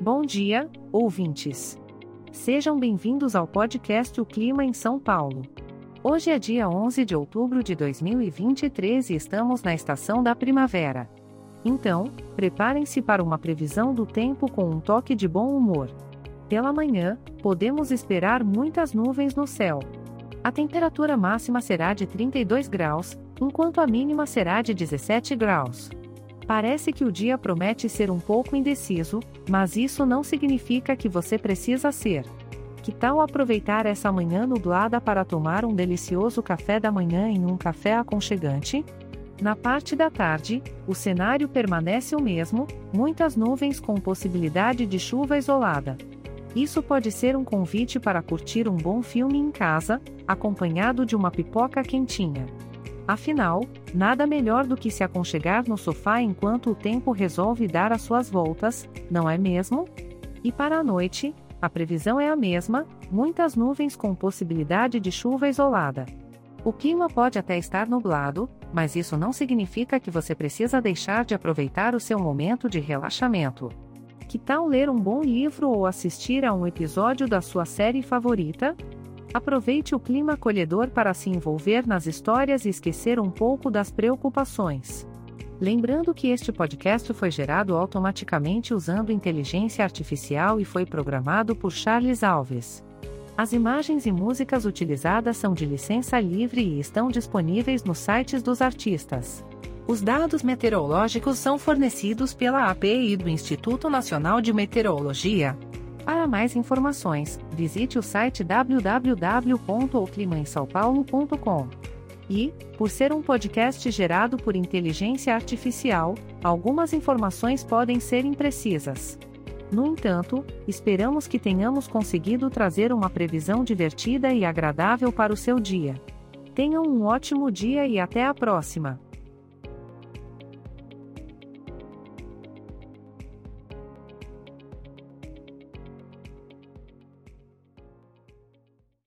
Bom dia, ouvintes. Sejam bem-vindos ao podcast O Clima em São Paulo. Hoje é dia 11 de outubro de 2023 e estamos na estação da primavera. Então, preparem-se para uma previsão do tempo com um toque de bom humor. Pela manhã, podemos esperar muitas nuvens no céu. A temperatura máxima será de 32 graus, enquanto a mínima será de 17 graus. Parece que o dia promete ser um pouco indeciso, mas isso não significa que você precisa ser. Que tal aproveitar essa manhã nublada para tomar um delicioso café da manhã em um café aconchegante? Na parte da tarde, o cenário permanece o mesmo, muitas nuvens com possibilidade de chuva isolada. Isso pode ser um convite para curtir um bom filme em casa, acompanhado de uma pipoca quentinha. Afinal, nada melhor do que se aconchegar no sofá enquanto o tempo resolve dar as suas voltas, não é mesmo? E para a noite, a previsão é a mesma, muitas nuvens com possibilidade de chuva isolada. O clima pode até estar nublado, mas isso não significa que você precisa deixar de aproveitar o seu momento de relaxamento. Que tal ler um bom livro ou assistir a um episódio da sua série favorita? Aproveite o clima acolhedor para se envolver nas histórias e esquecer um pouco das preocupações. Lembrando que este podcast foi gerado automaticamente usando inteligência artificial e foi programado por Charles Alves. As imagens e músicas utilizadas são de licença livre e estão disponíveis nos sites dos artistas. Os dados meteorológicos são fornecidos pela API do Instituto Nacional de Meteorologia, para mais informações, visite o site www.oclimaemsaopaulo.com. E, por ser um podcast gerado por inteligência artificial, algumas informações podem ser imprecisas. No entanto, esperamos que tenhamos conseguido trazer uma previsão divertida e agradável para o seu dia. Tenham um ótimo dia e até a próxima!